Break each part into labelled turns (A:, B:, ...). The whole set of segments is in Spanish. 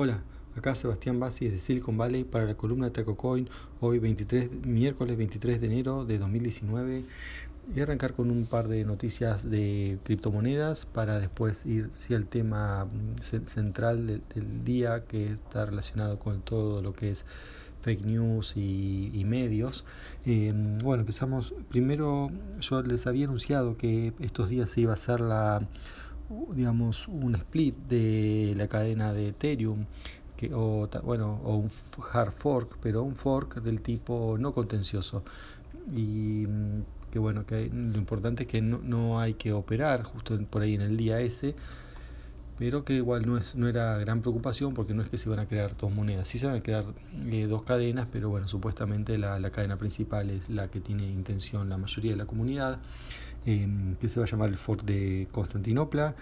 A: Hola, acá Sebastián Bassi de Silicon Valley para la columna TacoCoin, hoy 23, miércoles 23 de enero de 2019 y arrancar con un par de noticias de criptomonedas para después ir sí, al tema mm, central del, día que está relacionado con todo lo que es fake news y, medios. Eh, bueno, empezamos. Primero, yo les había anunciado que estos días se iba a hacer la digamos, un split de la cadena de Ethereum, que, o, bueno, o un hard fork, pero un fork del tipo no contencioso. Y mm, que bueno, que lo importante es que no, no hay que operar justo por ahí en el día ese, pero que igual no, es, no era gran preocupación porque no es que se van a crear dos monedas, sí se van a crear eh, dos cadenas, pero bueno, supuestamente la, la, cadena principal es la que tiene intención la mayoría de la comunidad Em, que se va a llamar el Fort de Constantinopla,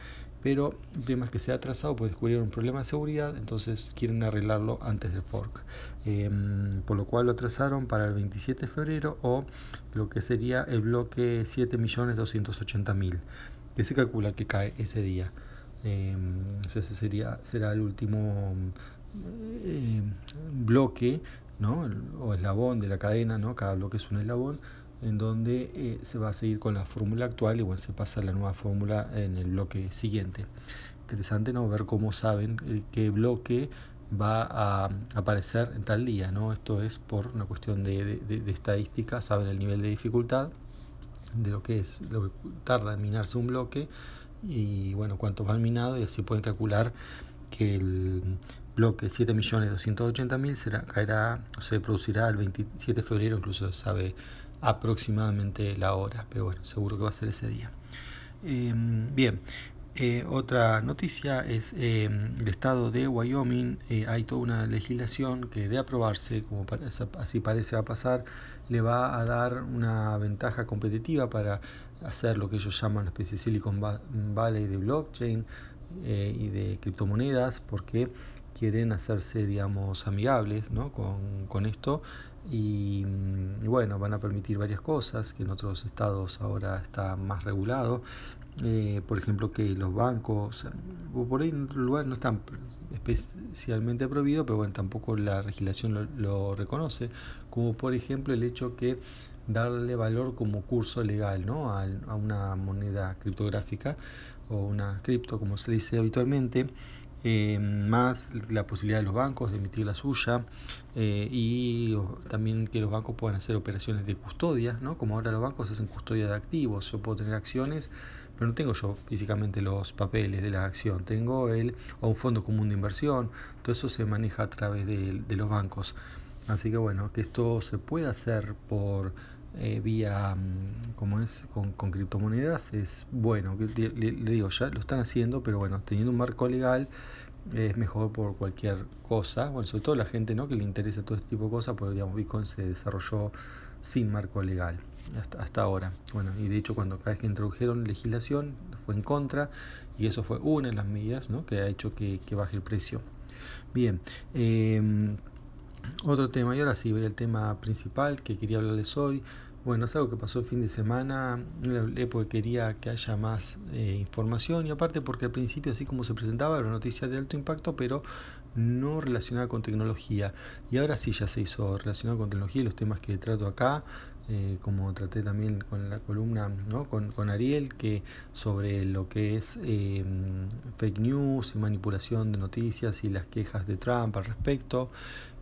A: pero el tema es que se ha atrasado porque descubrieron un problema de seguridad, entonces quieren arreglarlo antes del fork. Em, por lo cual lo atrasaron para el 27 de febrero o lo que sería el bloque 7.280.000, que se calcula que cae ese día. Em, ese sería, será el último bloque ¿no? o eslabón de la cadena, ¿no? cada bloque es un eslabón en donde eh, se va a seguir con la fórmula actual y bueno, se pasa a la nueva fórmula en el bloque siguiente. Interesante ¿no? ver cómo saben eh, qué bloque va a aparecer en tal día. ¿no? Esto es por una cuestión de, de, estadística, saben el nivel de dificultad de lo que es, lo que tarda en minarse un bloque y bueno, cuánto va minado y así pueden calcular que el bloque 7.280.000 será caerá o se producirá el 27 de febrero, incluso sabe aproximadamente la hora, pero bueno, seguro que va a ser ese día. Em, bien, eh, otra noticia es em, el estado de Wyoming. Eh, hay toda una legislación que de aprobarse, como así parece a pasar, le va a dar una ventaja competitiva para hacer lo que ellos llaman una especie de Silicon Valley de blockchain eh, y de criptomonedas, porque quieren hacerse, digamos, amigables ¿no? con, con esto y, mm, bueno, van a permitir varias cosas que en otros estados ahora está más regulado. Eh, por ejemplo, que los bancos, o por ahí en otro lugar no están especialmente prohibidos, pero bueno, tampoco la legislación lo, reconoce, como por ejemplo el hecho que darle valor como curso legal ¿no? a, a una moneda criptográfica o una cripto, como se dice habitualmente, eh, más la posibilidad de los bancos de emitir la suya eh, y también que los bancos puedan hacer operaciones de custodia, ¿no? como ahora los bancos hacen custodia de activos, yo puedo tener acciones, pero no tengo yo físicamente los papeles de la acción, tengo el o un fondo común de inversión, todo eso se maneja a través de, de los bancos. Así que bueno, que esto se pueda hacer por eh, vía, mm, como es, con, criptomonedas, es bueno. Le, le, digo, ya lo están haciendo, pero bueno, teniendo un marco legal es mejor por cualquier cosa. Bueno, sobre todo la gente ¿no? que le interesa todo este tipo de cosas, porque digamos, Bitcoin se desarrolló sin marco legal hasta, hasta ahora. Bueno, y de hecho cuando cada vez que introdujeron legislación fue en contra y eso fue una de las medidas ¿no? que ha hecho que, que baje el precio. Bien, eh, otro tema, y ahora sí voy al tema principal que quería hablarles hoy. Bueno, es algo que pasó el fin de semana, porque quería que haya más eh, información y aparte porque al principio, así como se presentaba, era una noticia de alto impacto, pero no relacionada con tecnología. Y ahora sí ya se hizo relacionado con tecnología y los temas que trato acá, eh, como traté también con la columna ¿no? con, con, Ariel, que sobre lo que es eh, fake news y manipulación de noticias y las quejas de Trump al respecto,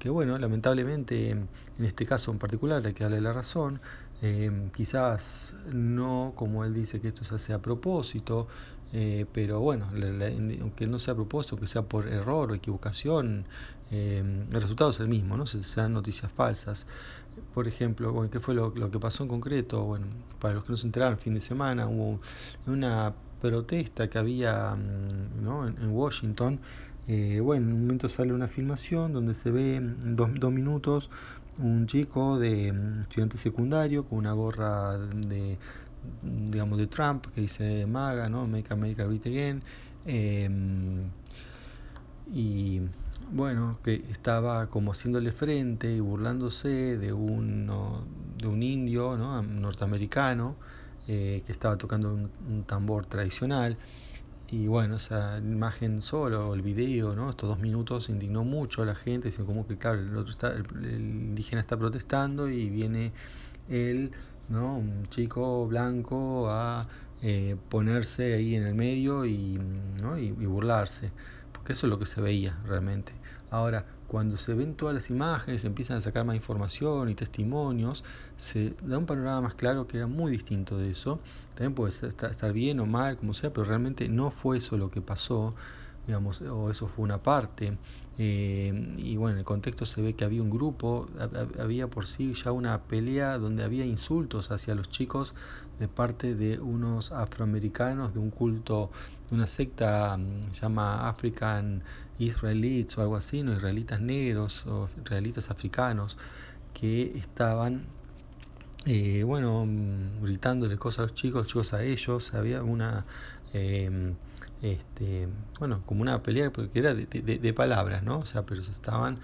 A: que bueno, lamentablemente en este caso en particular hay que darle la razón, eh, quizás no como él dice que esto se hace a propósito, eh, pero bueno, la, la, aunque no sea a propósito, que sea por error o equivocación, eh, el resultado es el mismo, ¿no? Se, noticias falsas. Por ejemplo, bueno, ¿qué fue lo, lo, que pasó en concreto? Bueno, para los que no se enteraron, fin de semana hubo una protesta que había mm, ¿no? en, en, Washington. Eh, bueno, en un momento sale una filmación donde se ve dos, dos minutos un chico de mm, estudiante secundario con una gorra de digamos de Trump que dice MAGA, ¿no? Make America Great Again. Eh, y bueno, que estaba como haciéndole frente y burlándose de, uno, de un indio ¿no? norteamericano eh, que estaba tocando un, un, tambor tradicional. y bueno, esa imagen solo, el video, ¿no? estos dos minutos indignó mucho a la gente, diciendo como que claro, el, otro está, el, indígena está protestando y viene él, ¿no? un chico blanco, a eh, ponerse ahí en el medio y, ¿no? y, y burlarse, porque eso es lo que se veía realmente. Ahora, cuando se ven todas las imágenes, se empiezan a sacar más información y testimonios, se da un panorama más claro que era muy distinto de eso. También puede estar bien o mal, como sea, pero realmente no fue eso lo que pasó, digamos, o eso fue una parte. Eh, y bueno, en el contexto se ve que había un grupo, había por sí ya una pelea donde había insultos hacia los chicos de parte de unos afroamericanos de un culto, de una secta mm, se llama African Israelites o algo así, no israelitas negros o israelitas africanos que estaban eh, bueno, mm, gritándole cosas a los chicos, chicos a ellos, había una eh, este, bueno, como una pelea porque era de, de, de, palabras, ¿no? O sea, pero se estaban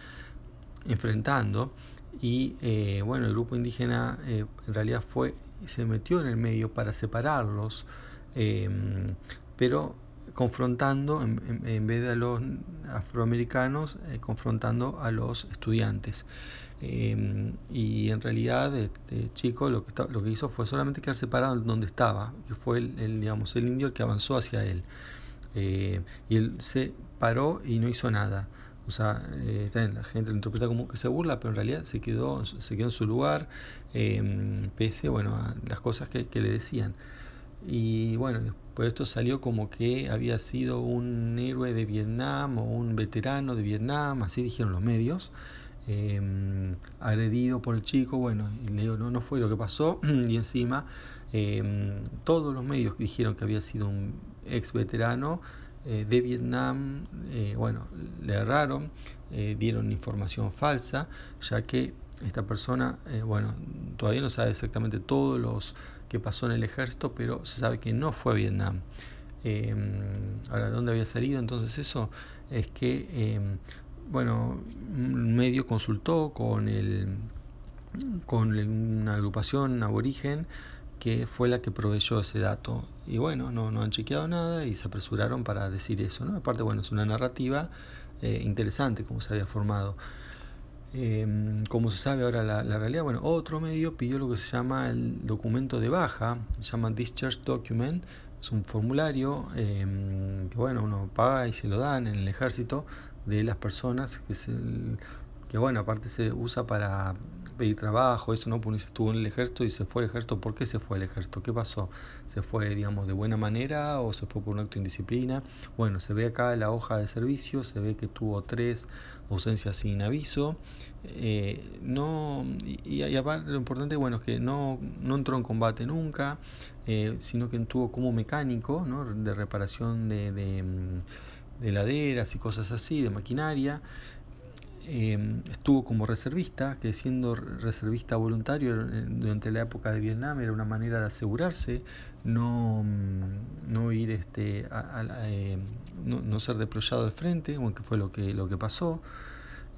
A: enfrentando y eh, bueno, el grupo indígena eh, en realidad fue se metió en el medio para separarlos, eh, pero confrontando en, en, vez de a los afroamericanos, eh, confrontando a los estudiantes. Eh, y en realidad este chico lo que, lo que hizo fue solamente quedar separado donde estaba, que fue el, el digamos, el indio el que avanzó hacia él. Eh, y él se paró y no hizo nada. O sea, eh, la gente lo interpreta como que se burla, pero en realidad se quedó, se quedó en su lugar, eh, pese bueno, a las cosas que, le decían. Y bueno, por esto salió como que había sido un héroe de Vietnam o un veterano de Vietnam, así dijeron los medios. Eh, agredido por el chico, bueno, y le digo, no, no fue lo que pasó, y encima eh, todos los medios dijeron que había sido un ex veterano eh, de Vietnam, eh, bueno, le erraron, eh, dieron información falsa, ya que esta persona, bueno, todavía no sabe exactamente todo los que pasó en el ejército, pero se sabe que no fue a Vietnam. Eh, ahora, ¿de dónde había salido? Entonces eso es que, eh, bueno, un medio consultó con, el, con una agrupación aborigen que fue la que proveyó ese dato. Y bueno, no, no han chequeado nada y se apresuraron para decir eso. ¿no? Aparte, bueno, es una narrativa eh, interesante como se había formado. Eh, como se sabe ahora la, la, realidad, bueno, otro medio pidió lo que se llama el documento de baja, se llama Discharge Document, es un formulario eh, que bueno, uno paga y se lo dan en el ejército de las personas que se, que bueno, aparte se usa para pedir trabajo, eso no, pues estuvo en el ejército y se fue al ejército, ¿por qué se fue al ejército? ¿Qué pasó? ¿Se fue, digamos, de buena manera o se fue por un acto de indisciplina? Bueno, se ve acá la hoja de servicio, se ve que tuvo tres ausencias sin aviso, eh, no, y, aparte lo importante, bueno, es que no, no entró en combate nunca, eh, sino que estuvo como mecánico, ¿no? De reparación de, de, de heladeras y cosas así, de maquinaria, eh, estuvo como reservista, que siendo reservista voluntario durante la época de Vietnam era una manera de asegurarse, no, no ir este, a, a, eh, no, no, ser deployado al frente, aunque fue lo que, lo que pasó.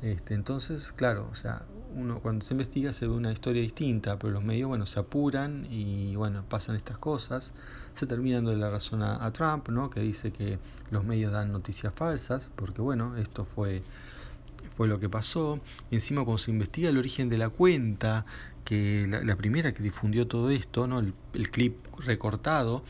A: Este, entonces, claro, o sea, uno cuando se investiga se ve una historia distinta, pero los medios, bueno, se apuran y, bueno, pasan estas cosas. Se termina dando la razón a, a Trump, ¿no? Que dice que los medios dan noticias falsas, porque, bueno, esto fue fue lo que pasó. Encima cuando se investiga el origen de la cuenta, que la, la primera que difundió todo esto, ¿no? el, clip recortado,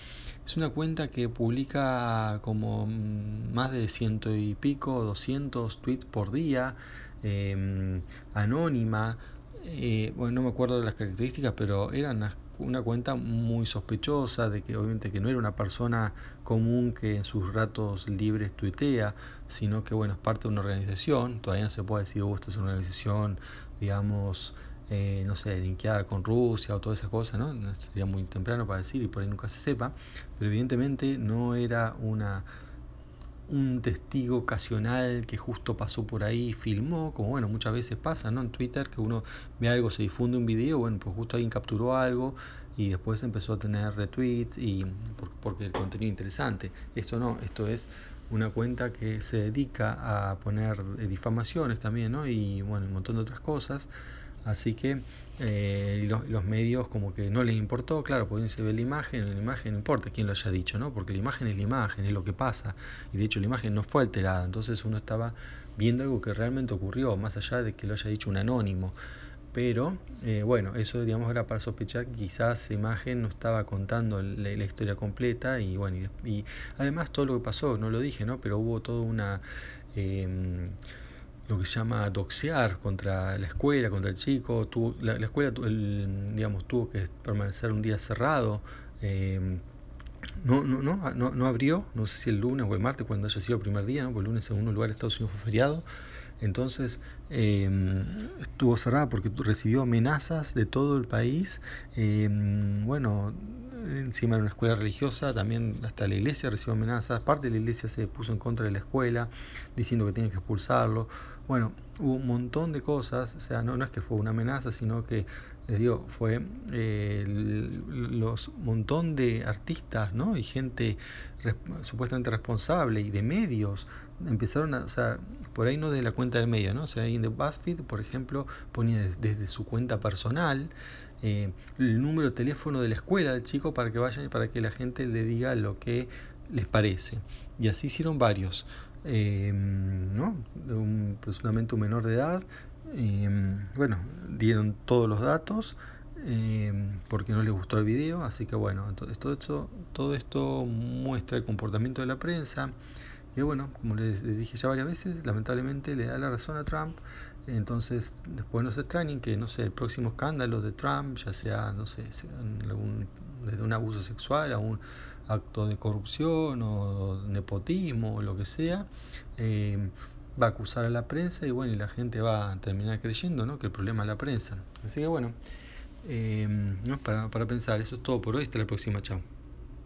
A: es una cuenta que publica como más de ciento y pico, 200 tweets por día, eh, anónima. Eh, bueno, no me acuerdo de las características, pero eran una cuenta muy sospechosa de que obviamente que no era una persona común que en sus ratos libres tuitea, sino que bueno, es parte de una organización, todavía no se puede decir, oh, esta es una organización, digamos, eh, no sé, linkeada con Rusia o todas esas cosas, ¿no? Sería muy temprano para decir y por ahí nunca se sepa, pero evidentemente no era una un testigo ocasional que justo pasó por ahí filmó, como bueno, muchas veces pasa, ¿no? En Twitter que uno ve algo, se difunde un video, bueno, pues justo alguien capturó algo y después empezó a tener retweets y porque el contenido es interesante. Esto no, esto es una cuenta que se dedica a poner difamaciones también, ¿no? Y bueno, un montón de otras cosas. Así que eh, los, medios como que no les importó, claro, porque se ve la imagen, la imagen no importa quién lo haya dicho, ¿no? Porque la imagen es la imagen, es lo que pasa. Y de hecho la imagen no fue alterada, entonces uno estaba viendo algo que realmente ocurrió, más allá de que lo haya dicho un anónimo. Pero eh, bueno, eso digamos era para sospechar que quizás esa imagen no estaba contando la, historia completa y bueno, y, además todo lo que pasó, no lo dije, ¿no? Pero hubo toda una... Em, lo que se llama doxear contra la escuela, contra el chico. Tuvo, la, escuela digamos, tuvo que permanecer un día cerrado. Em, no, no, no, no, no abrió, no sé si el lunes o el martes, cuando haya sido el primer día, ¿no? porque el lunes en algunos lugares de Estados Unidos fue feriado. Entonces em, estuvo cerrada porque recibió amenazas de todo el país. Em, bueno, encima de una escuela religiosa, también hasta la iglesia recibió amenazas. Parte de la iglesia se puso en contra de la escuela, diciendo que tienen que expulsarlo. Bueno, hubo un montón de cosas, o sea, no, no es que fue una amenaza, sino que les digo, fue eh, los montón de artistas, ¿no? Y gente supuestamente responsable y de medios empezaron a, o sea, por ahí no de la cuenta del medio, ¿no? O sea, en The BuzzFeed, por ejemplo, ponía desde, su cuenta personal eh, el número de teléfono de la escuela del chico para que vayan y para que la gente le diga lo que les parece. Y así hicieron varios, eh, ¿no? De un, personalmente un menor de edad, eh, bueno, dieron todos los datos porque no les gustó el video, así que bueno, entonces todo esto, todo esto muestra el comportamiento de la prensa, y bueno, como les, dije ya varias veces, lamentablemente le da la razón a Trump. Entonces, después no se extrañen que, no sé, el próximo escándalo de Trump, ya sea, no sé, desde un abuso sexual a un acto de corrupción o nepotismo o lo que sea, eh, va a acusar a la prensa y bueno, y la gente va a terminar creyendo ¿no? que el problema es la prensa. Así que bueno, eh, para, para pensar, eso es todo por hoy, hasta la próxima, chao.